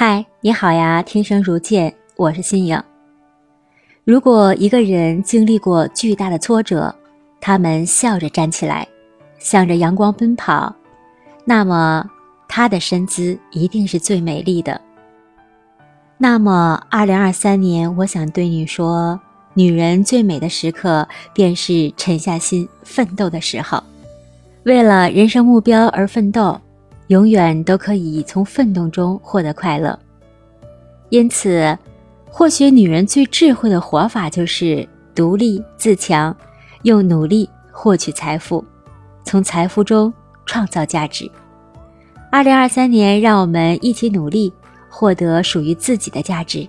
嗨，你好呀！听声如见，我是新颖。如果一个人经历过巨大的挫折，他们笑着站起来，向着阳光奔跑，那么他的身姿一定是最美丽的。那么，二零二三年，我想对你说，女人最美的时刻，便是沉下心奋斗的时候，为了人生目标而奋斗。永远都可以从奋斗中获得快乐，因此，或许女人最智慧的活法就是独立自强，用努力获取财富，从财富中创造价值。二零二三年，让我们一起努力，获得属于自己的价值。